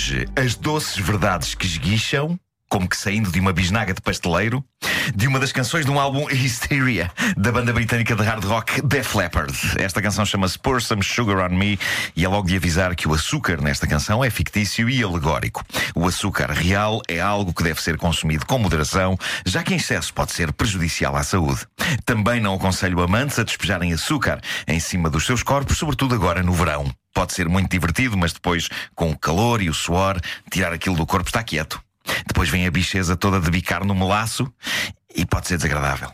Hoje, as doces verdades que esguicham, como que saindo de uma bisnaga de pasteleiro, de uma das canções de um álbum Hysteria, da banda britânica de hard rock Def Leppard. Esta canção chama-se Pour Some Sugar on Me e é logo de avisar que o açúcar nesta canção é fictício e alegórico. O açúcar real é algo que deve ser consumido com moderação, já que em excesso pode ser prejudicial à saúde. Também não aconselho amantes a despejarem açúcar em cima dos seus corpos, sobretudo agora no verão. Pode ser muito divertido, mas depois, com o calor e o suor, tirar aquilo do corpo está quieto. Depois vem a bicheza toda de bicar no melaço e pode ser desagradável.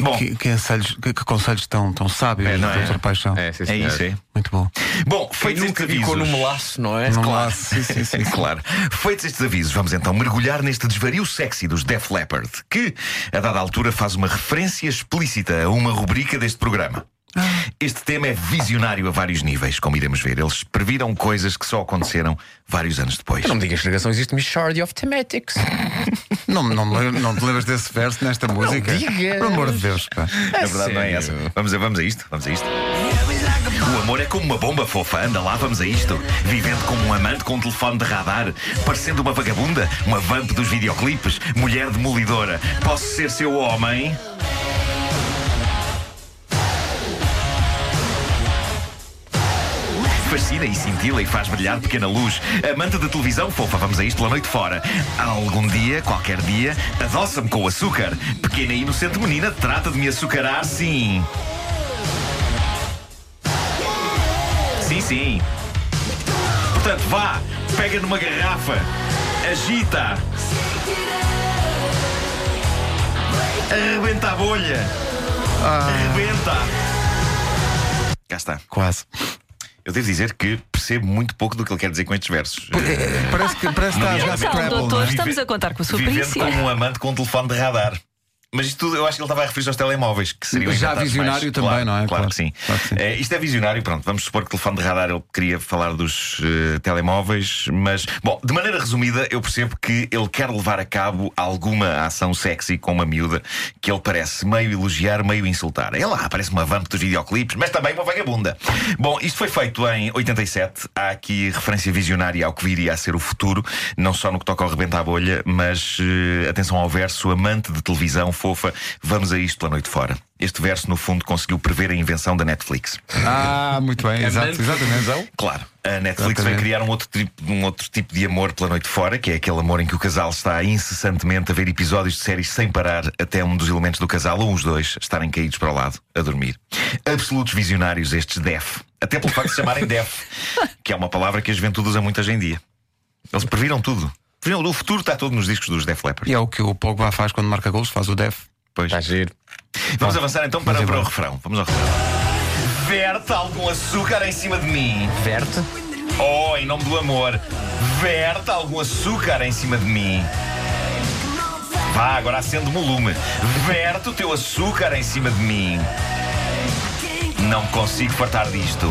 Bom, Que, que, conselhos, que, que conselhos tão, tão sábios, É, não é? doutor Paixão. É, sim, é isso, é. Muito bom. Bom, feitos estes ficou no avisos... melaço, não é? Não Claro. lá, sim, sim, sim. claro. Feitos estes avisos, vamos então mergulhar neste desvario sexy dos Def Leppard, que, a dada altura, faz uma referência explícita a uma rubrica deste programa. Este tema é visionário a vários níveis, como iremos ver. Eles previram coisas que só aconteceram vários anos depois. Não me digas que a ligação existe Shard of Thematics. Não, não, não te lembras desse verso nesta música? digas. Pelo amor de Deus, pá. Na verdade, não é essa. sério? Vamos a, vamos a isto, vamos a isto. O amor é como uma bomba fofa, anda lá, vamos a isto. Vivendo como um amante com um telefone de radar, parecendo uma vagabunda, uma vamp dos videoclipes, mulher demolidora. Posso ser seu homem? Fascina e cintila e faz brilhar pequena luz. Amante de televisão, fofa, vamos a isto pela noite fora. Algum dia, qualquer dia, adoça-me com o açúcar. Pequena e inocente menina, trata de me açucarar, sim. Sim, sim. Portanto, vá, pega numa garrafa, agita. Arrebenta a bolha. Arrebenta. Cá está. Quase. Eu devo dizer que percebo muito pouco do que ele quer dizer com estes versos. É, Parece que, parece que está a jogar Scrabble. doutor, é? estamos a contar com a sua Vivendo perícia. como um amante com um telefone de radar. Mas isto tudo, eu acho que ele estava a referir-se aos telemóveis, que seriam Já visionário mais. também, Claro, não é? Claro, Claro. que sim. Claro que sim. Eh, isto é visionário, pronto. Vamos supor que o telefone de radar ele queria falar dos eh, telemóveis, mas, bom, de maneira resumida, eu percebo que ele quer levar a cabo alguma ação sexy com uma miúda que ele parece meio elogiar, meio insultar. É lá, parece uma vamp dos videoclipes, mas também uma vagabunda. Bom, isto foi feito em 87. Há aqui referência visionária ao que viria a ser o futuro, não só no que toca ao rebenta à bolha, mas eh, atenção ao verso, amante de televisão, fofa, vamos a isto pela noite fora. Este verso, no fundo, conseguiu prever a invenção da Netflix. Ah, muito bem, exato, exatamente. Claro, a Netflix vai criar um outro, tipo, um outro tipo de amor pela noite fora, que é aquele amor em que o casal está incessantemente a ver episódios de séries sem parar até um dos elementos do casal, ou os dois, estarem caídos para o lado, a dormir. Absolutos visionários estes DEF. Até pelo facto de se chamarem DEF, que é uma palavra que a juventude usa muito hoje em dia. Eles previram tudo. O futuro está todo nos discos dos Def Leppard. E é o que o Pogba faz quando marca gols, faz o def. Pois. Está giro. Vamos avançar então para, Vamos para o refrão. Vamos ao refrão. Verte algum açúcar em cima de mim. Verte. Oh, em nome do amor, verte algum açúcar em cima de mim. Vá, agora acende-me o lume. Verte o teu açúcar em cima de mim. Não consigo fartar disto.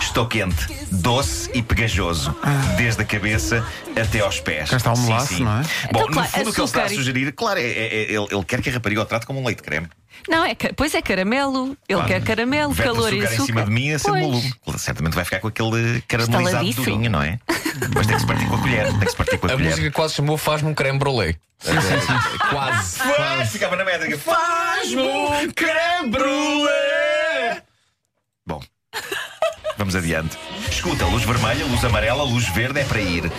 Estou quente, doce e pegajoso, desde a cabeça até aos pés. Cá está o Sim, melaço, sim. não é? Bom, Então, no claro, fundo, o que ele está a açúcar e- sugerir, claro, é, é- é- ele, ele quer que a rapariga o trate como um leite creme. Não, é, ca- pois é caramelo. Ele Claro. quer caramelo, calor e açúcar em cima de mim a ser Pois. volume. Certamente vai ficar com aquele caramelizado Estaladiço. durinho, não é? Mas tem que se partir com a colher. Tem que se partir com a, A colher. música quase chamou Faz-me um creme brulee. Quase. Faz, ficava na métrica. Faz-me um creme brulee. Vamos adiante. Escuta, luz vermelha, luz amarela, luz verde é para ir.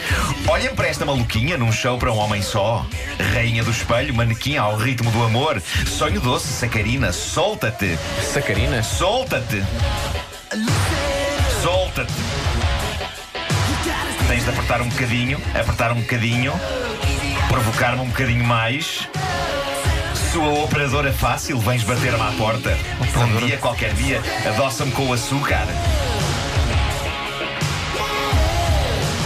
Olhem para esta maluquinha num show para um homem só. Rainha do espelho, manequim ao ritmo do amor. Sonho doce, sacarina, solta-te. Sacarina. Solta-te! Solta-te! Tens de apertar um bocadinho, apertar um bocadinho, provocar-me um bocadinho mais. Sua operadora fácil, vens bater-me à porta. Um dia, qualquer dia, adoça-me com o açúcar.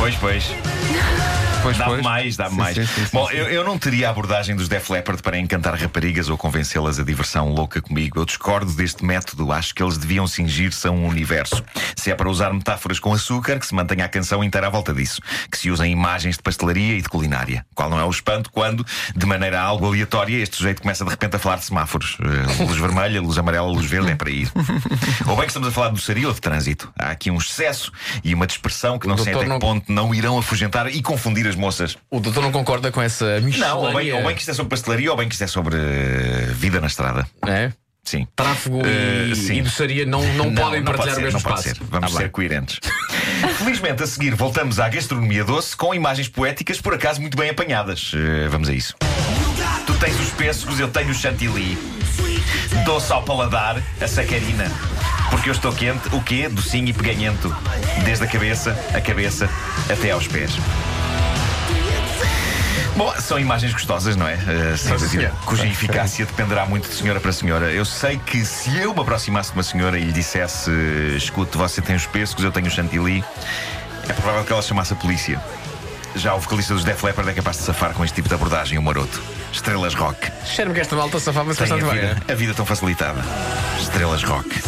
Pois, pois. Pois, Dá-me pois. mais, dá-me Sim, mais. sim, sim, Bom. Eu, eu não teria a abordagem dos Def Leppard para encantar raparigas ou convencê-las a diversão louca comigo. Eu discordo deste método. Acho que eles deviam cingir-se a um universo. Se é para usar metáforas com açúcar, que se mantenha a canção inteira à volta disso. Que se usem imagens de pastelaria e de culinária. Qual não é o espanto quando, de maneira algo aleatória, este sujeito começa de repente a falar de semáforos. Eh, luz vermelha, luz amarela, luz verde, é para ir. ou bem que estamos a falar do ou de trânsito. Há aqui um excesso e uma dispersão que não sei até que não- ponto não irão afugentar e confundir as moças. O doutor não concorda com essa mistura? Não, ou bem, ou bem que isto é sobre pastelaria ou bem que isto é sobre eh, vida na estrada. É? Sim. Tráfego Eh, e, sim. e doçaria não, não, podem não partilhar pode ser, o mesmo não espaço. ser. Vamos Ah, ser coerentes. Felizmente, a seguir, voltamos à gastronomia doce com imagens poéticas, por acaso muito bem apanhadas. Eh, vamos a isso. Tu tens os pêssegos, eu tenho o chantilly. Doce ao paladar, a sacarina. Porque eu estou quente, o quê? Docinho e peganhento. Desde a cabeça, a cabeça, até aos pés. Bom, são imagens gostosas, não é? Uh, sem dúvida, senhor. cuja eficácia dependerá muito de senhora para senhora. Eu sei que se eu me aproximasse de uma senhora e lhe dissesse: escute, você tem os pêssegos, eu tenho o chantilly, é provável que ela chamasse a polícia. Já o vocalista dos Def Leppard é capaz de safar com este tipo de abordagem, o maroto. Estrelas rock. Cheiro-me que esta malta safava-se bastante bem. vida, a vida tão facilitada. Estrelas rock.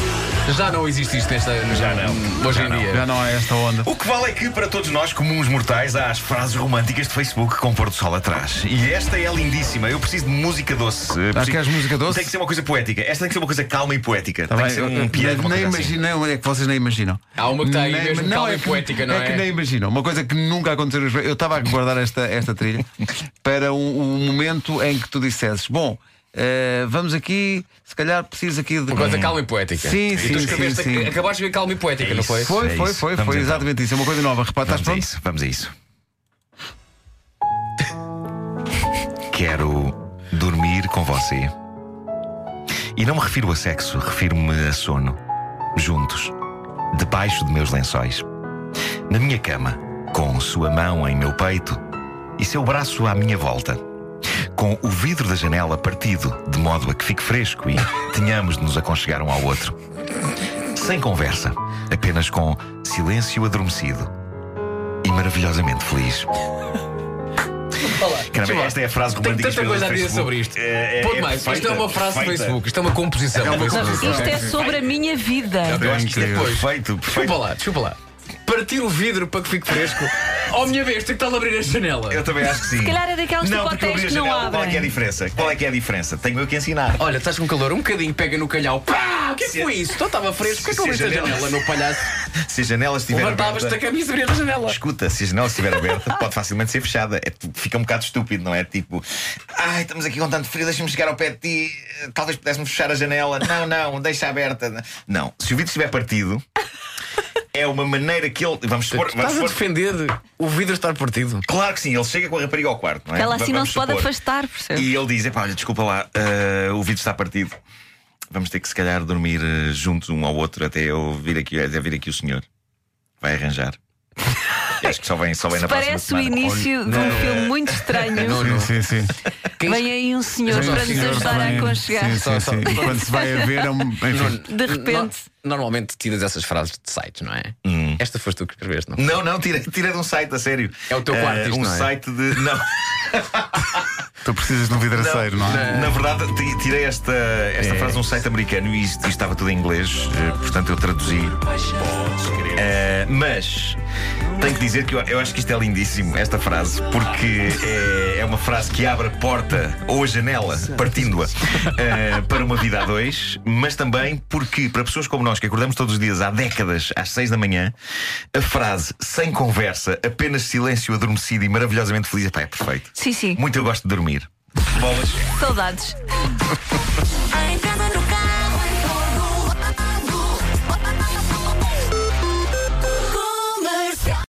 É? Já não existe isto nesta, Já não. hoje Já em não. dia. Já não há esta onda. O que vale é que, para todos nós, comuns mortais, há as frases românticas de Facebook com pôr do sol atrás. E esta é lindíssima. Eu preciso de música doce. Eh, preciso- queres música doce? Tem que ser uma coisa poética. Esta tem que ser uma coisa calma e poética. Tá tem bem, que ser um piano, uma nem coisa assim. imagino, não, é que vocês nem imaginam. Há uma que tem Nem- mesmo calma e que- poética, não é? que nem imaginam. Uma coisa que nunca aconteceu. nos- Eu estava a guardar esta, esta trilha para um, um momento em que tu dissesses: Bom, eh, vamos aqui, se calhar preciso aqui de. Uma coisa calma e poética. Sim, e sim, tu escreveste, sim, sim. acabaste de ver calma e poética, É não isso. foi? Foi, É foi, isso. foi, Vamos foi então. exatamente isso. É uma coisa nova. Repara, estás Vamos a pronto? isso, vamos a isso. Quero dormir com você. E não me refiro a sexo, refiro-me a sono. Juntos, debaixo de meus lençóis. Na minha cama, com sua mão em meu peito e seu braço à minha volta. Com o vidro da janela partido, de modo a que fique fresco e tenhamos de nos aconchegar um ao outro. Sem conversa, apenas com silêncio adormecido e maravilhosamente feliz. Caramba, esta é a frase Tenho romântica tanta coisa a dizer sobre isto. É, é, Ponto é mais, isto é uma frase do perfeita. Facebook, isto é uma composição do Não, Facebook. isto é sobre a minha vida. Eu acho que isto é incrível. perfeito, Desculpa perfeito. lá, desculpa lá. Partir o vidro para que fique fresco. Oh, minha vez, tem que estar a abrir a janela. Eu também acho que sim. Se calhar é daquelas não, tipo porque eu hotéis abri a que não janela, Qual é que é a abrem. diferença? Qual é que é a diferença? Tenho eu que ensinar. Olha, estás com calor, um bocadinho, pega no calhau. Pá, o que é que Se- foi isso? Então estava fresco, por que é que eu se abri a a janela- janela, meu palhaço? Se a janela estiver Levantavas-te aberta. a camisa e abrias a janela. Escuta, se a janela estiver aberta, pode facilmente ser fechada. É, tu- fica um bocado estúpido, não é? Tipo, ai, estamos aqui com tanto frio, deixa-me chegar ao pé de ti, talvez pudéssemos fechar a janela. Não, não, deixa aberta. Não, se o vidro estiver partido, é uma maneira que ele. Vamos supor. Vamos Estás a supor defender o vidro estar partido. Claro que sim, ele chega com a rapariga ao quarto, não é? Ela assim não Vamos se pode supor. afastar, percebe? E ele diz: Epá, olha, desculpa lá, eh, o vidro está partido. Vamos ter que se calhar dormir eh, juntos um ao outro até eu vir aqui, até vir aqui o senhor. Vai arranjar. Acho que só vem, só vem na próxima Parece o semana. início de um filme muito estranho. Não, não. Sim, sim. Quem- Vem aí um senhor Sim, para sim, nos senhor, ajudar a também. aconchegar. Sim, sim, Só- sim. E quando se vai a ver, é um. Enfim. De repente. No- normalmente tiras essas frases de sites, não é? Esta foste tu que escreveste, não? Não, não, tirei, tirei de um site, a sério. É o teu quarto Eh, isto, Um não é? site de. Não. Tu precisas de um vidraceiro, não, é? Na verdade, ti- tirei esta, esta frase de um site americano e isto, isto estava tudo em inglês, eh, portanto eu traduzi. Eh, mas tenho que dizer que eu, eu acho que isto é lindíssimo, esta frase, porque é, é uma frase que abre a porta ou a janela, partindo-a, eh, para uma vida a dois, mas também porque, para pessoas como nós que acordamos todos os dias há décadas, às seis da manhã, a frase sem conversa, apenas silêncio adormecido e maravilhosamente feliz, epá, é perfeito. Sim, sim. Muito eu gosto de dormir. Bolas. Saudades.